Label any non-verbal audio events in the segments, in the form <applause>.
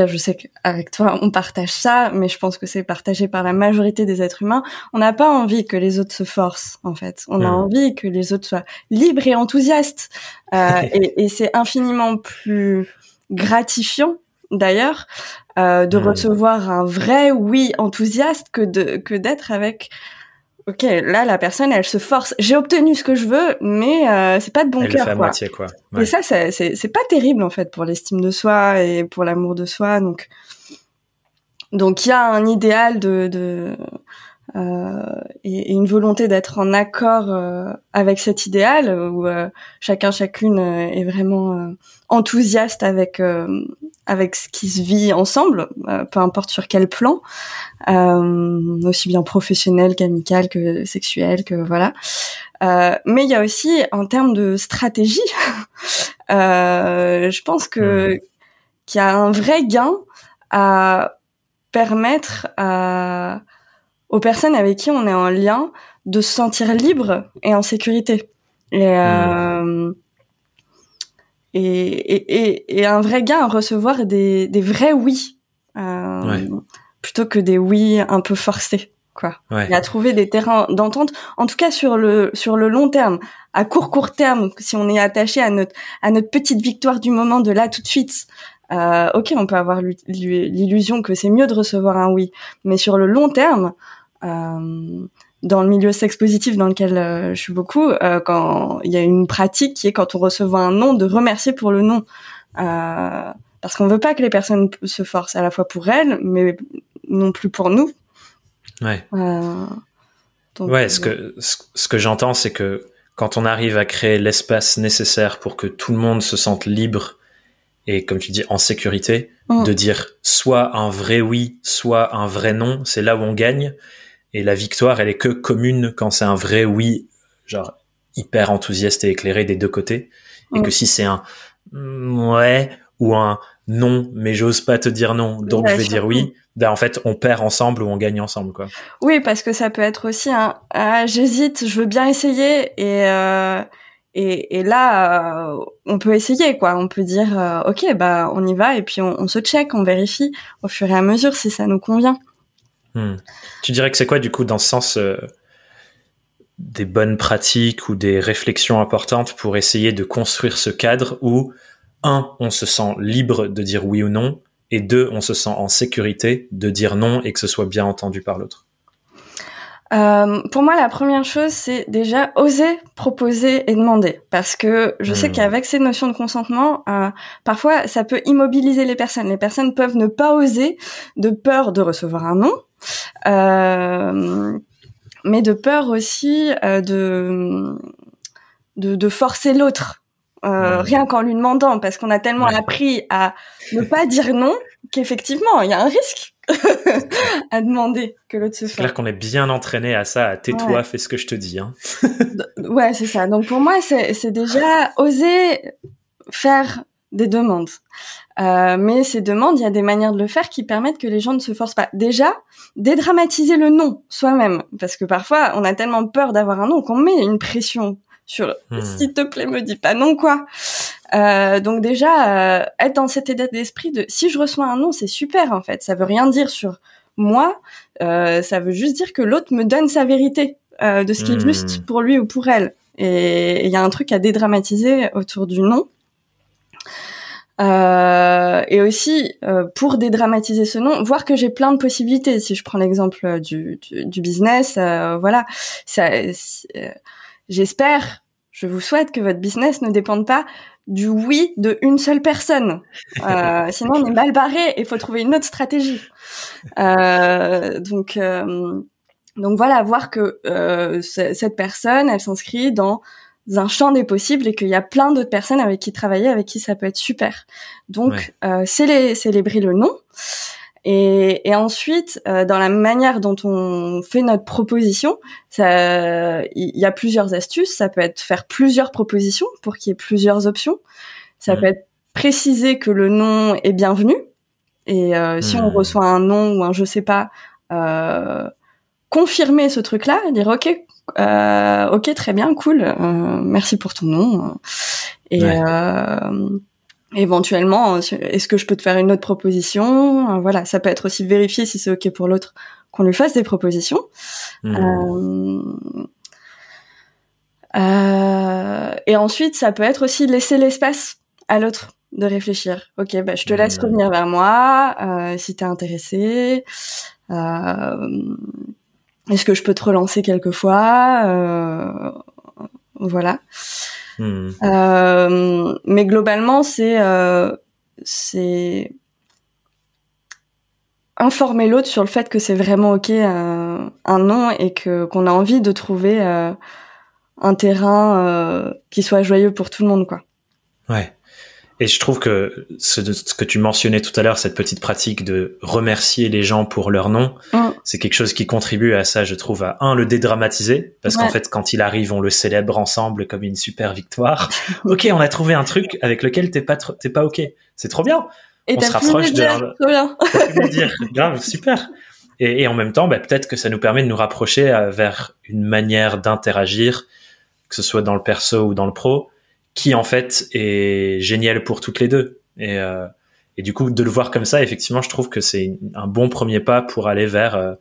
cas, je sais qu'avec toi, on partage ça, mais je pense que c'est partagé par la majorité des êtres humains. On n'a pas envie que les autres se forcent, en fait. On a envie que les autres soient libres et enthousiastes. Euh, <laughs> et et c'est infiniment plus gratifiant, d'ailleurs, euh, de recevoir un vrai oui enthousiaste que de que d'être avec. Ok, là la personne elle se force. J'ai obtenu ce que je veux, mais euh, c'est pas de bon Elle cœur fait à quoi. moitié, quoi. Et ça, c'est, c'est, pas terrible en fait pour l'estime de soi et pour l'amour de soi. Donc, donc il y a un idéal de, de et, et une volonté d'être en accord euh, avec cet idéal où euh, chacun chacune euh, est vraiment euh, enthousiaste avec euh, avec ce qui se vit ensemble, euh, peu importe sur quel plan, euh, aussi bien professionnel qu'amical que sexuel que voilà. Euh, mais il y a aussi en termes de stratégie, <laughs> euh, je pense que qu'il y a un vrai gain à permettre à aux personnes avec qui on est en lien de se sentir libre et en sécurité. Et, euh, et, et, et, et un vrai gain à recevoir des, des vrais oui, euh, Ouais. plutôt que des oui un peu forcés, quoi. Ouais. Et à trouver des terrains d'entente, en tout cas sur le sur le long terme. À court court terme, si on est attaché à notre à notre petite victoire du moment de là tout de suite, euh, ok, on peut avoir l'u- l'u- l'illusion que c'est mieux de recevoir un oui, mais sur le long terme, euh, dans le milieu sex positif dans lequel euh, je suis beaucoup, quand il y a une pratique qui est quand on reçoit un non, de remercier pour le non, parce qu'on veut pas que les personnes se forcent à la fois pour elles, mais non plus pour nous. Ouais. Donc, Ouais, ce que, ce, ce que j'entends, c'est que quand on arrive à créer l'espace nécessaire pour que tout le monde se sente libre et, comme tu dis, en sécurité, Mm. de dire soit un vrai oui, soit un vrai non, c'est là où on gagne. Et la victoire, elle est que commune quand c'est un vrai oui, genre hyper enthousiaste et éclairé des deux côtés. Et Mm. que si c'est un mm, ouais ou un non, mais j'ose pas te dire non, donc Ouais, je vais dire oui, <laughs> ben en fait, on perd ensemble ou on gagne ensemble, quoi. Oui, parce que ça peut être aussi un ah, j'hésite, je veux bien essayer et euh, et, là euh, on peut essayer quoi, on peut dire euh, ok bah on y va et puis on, on se check, on vérifie au fur et à mesure si ça nous convient. Hmm. Tu dirais que c'est quoi, du coup, dans ce sens, euh, des bonnes pratiques ou des réflexions importantes pour essayer de construire ce cadre où, un, on se sent libre de dire oui ou non, et deux, on se sent en sécurité de dire non et que ce soit bien entendu par l'autre? Euh, pour moi, la première chose, c'est déjà oser proposer et demander, parce que je sais Hmm. qu'avec ces notions de consentement, euh, parfois, ça peut immobiliser les personnes. Les personnes peuvent ne pas oser de peur de recevoir un non, euh, mais de peur aussi euh, de, de de forcer l'autre. Euh, Hmm. rien qu'en lui demandant, parce qu'on a tellement Ouais. appris à ne pas dire non qu'effectivement, il y a un risque <laughs> à demander que l'autre se C'est fasse. clair qu'on est bien entraîné à ça, à tais-toi, Ouais. fais ce que je te dis. Hein. Ouais, c'est ça. Donc pour moi, c'est c'est déjà oser faire des demandes. Euh, mais ces demandes, il y a des manières de le faire qui permettent que les gens ne se forcent pas. Déjà, dédramatiser le non soi-même, parce que parfois on a tellement peur d'avoir un non qu'on met une pression sur Hmm. s'il te plaît me dis pas non quoi. Euh, donc déjà euh, être dans cet état d'esprit de si je reçois un non c'est super en fait. Ça veut rien dire sur moi. Euh, ça veut juste dire que l'autre me donne sa vérité euh, de ce qui est juste pour lui ou pour elle. Et il y a un truc à dédramatiser autour du non euh, et aussi euh, pour dédramatiser ce nom, voir que j'ai plein de possibilités. Si je prends l'exemple du, du, du business, euh, voilà, ça, j'espère, je vous souhaite que votre business ne dépende pas du oui de une seule personne. Euh, <laughs> sinon, on est mal barré et il faut trouver une autre stratégie. Euh, donc, euh, donc voilà, voir que cette personne, elle s'inscrit dans un champ des possibles et qu'il y a plein d'autres personnes avec qui travailler, avec qui ça peut être super. Donc, euh, célé- célébrer le nom. Et, et ensuite, euh, dans la manière dont on fait notre proposition, il y, a plusieurs astuces. Ça peut être faire plusieurs propositions pour qu'il y ait plusieurs options. Ça peut être préciser que le nom est bienvenu. Et euh, si on Mhm. reçoit un nom ou un je sais pas, euh, confirmer ce truc-là, dire ok, euh, ok, très bien, cool, euh, merci pour ton nom. Et Ouais. Euh, éventuellement, est-ce que je peux te faire une autre proposition? Voilà, ça peut être aussi vérifier si c'est ok pour l'autre qu'on lui fasse des propositions. Mmh. Euh, et ensuite, ça peut être aussi laisser l'espace à l'autre de réfléchir. Ok, bah, je te laisse mmh. revenir vers moi euh, si t'es intéressé. Euh, Est-ce que je peux te relancer quelquefois? Euh, Voilà. Mmh. Euh, mais globalement, c'est euh, c'est informer l'autre sur le fait que c'est vraiment ok un non et que qu'on a envie de trouver un terrain euh, qui soit joyeux pour tout le monde, quoi. Ouais. Et je trouve que ce, que tu mentionnais tout à l'heure, cette petite pratique de remercier les gens pour leur nom, mm. c'est quelque chose qui contribue à ça, je trouve, à un, le dédramatiser, parce qu'en fait, quand il arrive, on le célèbre ensemble comme une super victoire. <laughs> ok, on a trouvé un truc avec lequel t'es pas, t'es pas ok. C'est trop bien. Et on se rapproche de. Dire, trop bien. <laughs> dire. Grave, super. Et, et, en même temps, bah, peut-être que ça nous permet de nous rapprocher euh, vers une manière d'interagir que ce soit dans le perso ou dans le pro, qui en fait est génial pour toutes les deux. Et, euh, et du coup, de le voir comme ça, effectivement, je trouve que c'est un bon premier pas pour aller vers euh,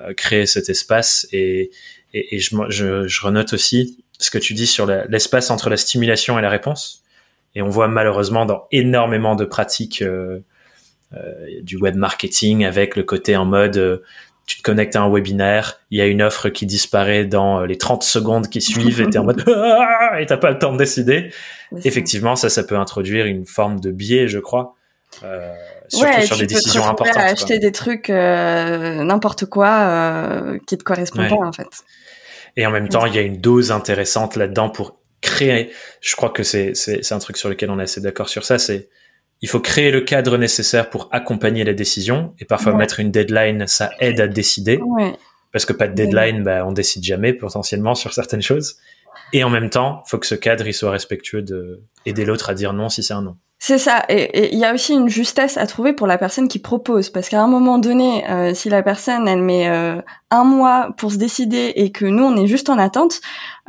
euh, créer cet espace. Et, et, je, je, je, renote aussi ce que tu dis sur l'espace entre la stimulation et la réponse. Et on voit malheureusement dans énormément de pratiques euh, euh du web marketing avec le côté en mode tu te connectes à un webinaire, il y a une offre qui disparaît dans euh, les 30 secondes qui suivent et t'es en mode <laughs> ah et t'as pas le temps de décider. Effectivement, ça, ça peut introduire une forme de biais, je crois. Euh, surtout sur des décisions importantes. acheter des trucs euh, n'importe quoi euh, qui te correspondent pas en fait. Et en même temps, il y a une dose intéressante là-dedans pour créer. Je crois que c'est c'est un truc sur lequel on est assez d'accord sur ça. C'est il faut créer le cadre nécessaire pour accompagner la décision et parfois mettre une deadline, ça aide à décider. Parce que pas de deadline, bah, on décide jamais potentiellement sur certaines choses. Et en même temps, faut que ce cadre il soit respectueux de aider l'autre à dire non si c'est un non. C'est ça. Et il y a aussi une justesse à trouver pour la personne qui propose, parce qu'à un moment donné, euh, si la personne elle met euh, un mois pour se décider et que nous on est juste en attente,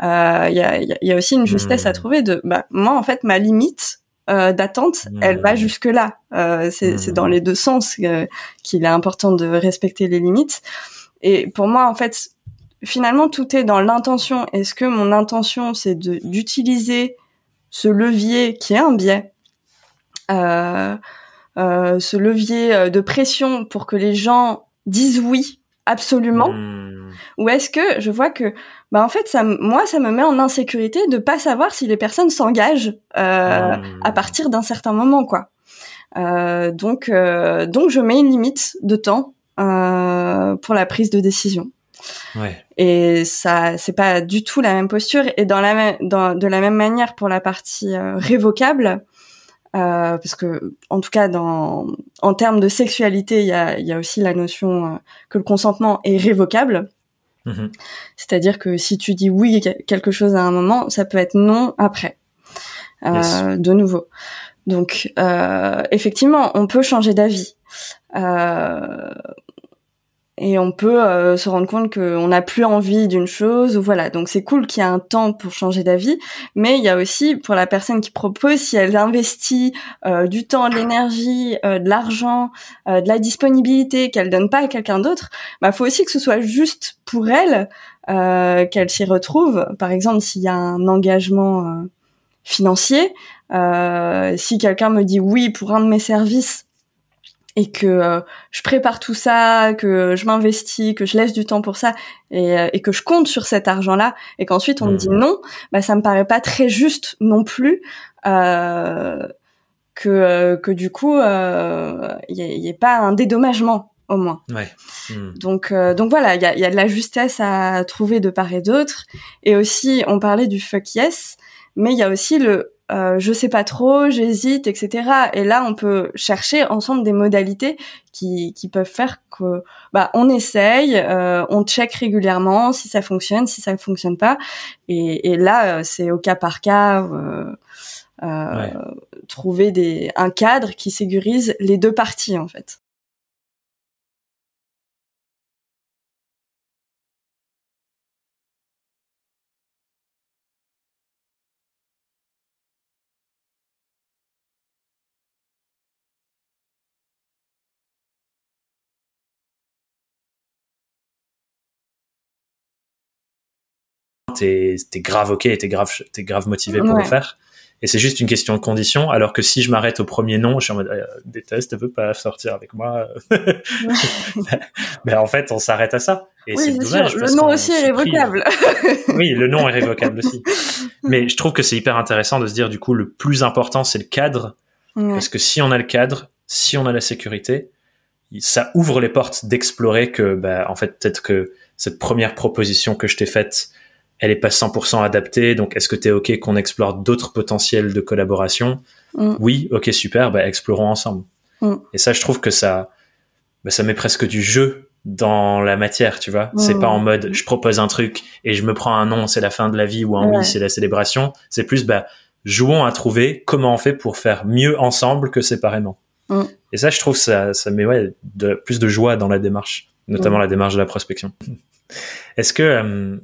euh, il y, a, y, a, aussi une justesse à hmm. trouver de, bah moi en fait ma limite euh, d'attente, elle va jusque là. Euh, c'est dans les deux sens euh, qu'il est important de respecter les limites. Et pour moi, en fait, finalement, tout est dans l'intention. Est-ce que mon intention, c'est d'utiliser ce levier qui est un biais, euh, euh, ce levier de pression pour que les gens disent oui absolument, hmm. ou est-ce que je vois que bah en fait ça moi ça me met en insécurité de pas savoir si les personnes s'engagent euh, mmh. à partir d'un certain moment quoi euh, donc euh, donc je mets une limite de temps euh, pour la prise de décision ouais. et ça c'est pas du tout la même posture et dans la même dans de la même manière pour la partie euh, révocable euh, parce que en tout cas dans en termes de sexualité il y a, y a aussi la notion que le consentement est révocable Mhm. C'est-à-dire que si tu dis oui quelque chose à un moment, ça peut être non après. Euh, de nouveau. Donc euh, effectivement, on peut changer d'avis. Euh, et on peut euh, se rendre compte qu'on n'a plus envie d'une chose ou voilà. Donc c'est cool qu'il y ait un temps pour changer d'avis mais il y a aussi pour la personne qui propose si elle investit euh, du temps de l'énergie euh, de l'argent de la disponibilité qu'elle donne pas à quelqu'un d'autre bah faut aussi que ce soit juste pour elle qu'elle s'y retrouve. Par exemple s'il y a un engagement financier si quelqu'un me dit oui pour un de mes services et que euh, je prépare tout ça, que je m'investis, que je laisse du temps pour ça et, euh, et que je compte sur cet argent-là et qu'ensuite on me dit mmh. non, bah ça me paraît pas très juste non plus euh, que euh, que du coup il y, ait pas un dédommagement au moins. Ouais. Mmh. Donc donc voilà, il y a, y a de la justesse à trouver de part et d'autre et aussi on parlait du fuck yes, mais il y a aussi le euh, je sais pas trop, j'hésite, etc. Et là, on peut chercher ensemble des modalités qui, qui peuvent faire que, bah, on essaye, euh, on check régulièrement si ça fonctionne, si ça fonctionne pas. Et, et là, euh, c'est au cas par cas. Euh, euh, trouver des un cadre qui sécurise les deux parties en fait. T'es es grave ok, t'es grave, t'es grave motivé pour le faire. Et c'est juste une question de condition. Alors que si je m'arrête au premier nom, je suis en mode, euh, déteste, elle veut pas sortir avec moi. <laughs> ben, en fait, on s'arrête à ça. Et c'est dommage. Le nom aussi est révocable. <laughs> oui, le nom est révocable aussi. Mais je trouve que c'est hyper intéressant de se dire, du coup, le plus important, c'est le cadre. Parce que si on a le cadre, si on a la sécurité, ça ouvre les portes d'explorer que, bah, en fait, peut-être que cette première proposition que je t'ai faite, elle est pas 100% adaptée. Donc, est-ce que tu es OK qu'on explore d'autres potentiels de collaboration mm. Oui, OK, super, bah, explorons ensemble. Mm. Et ça, je trouve que ça, bah, ça met presque du jeu dans la matière, tu vois. C'est pas en mode je propose un truc et je me prends un non, c'est la fin de la vie ou un oui, c'est la célébration. C'est plus bah jouons à trouver comment on fait pour faire mieux ensemble que séparément. Mm. Et ça, je trouve ça ça met ouais de, plus de joie dans la démarche, notamment la démarche de la prospection. <laughs> Est-ce que euh,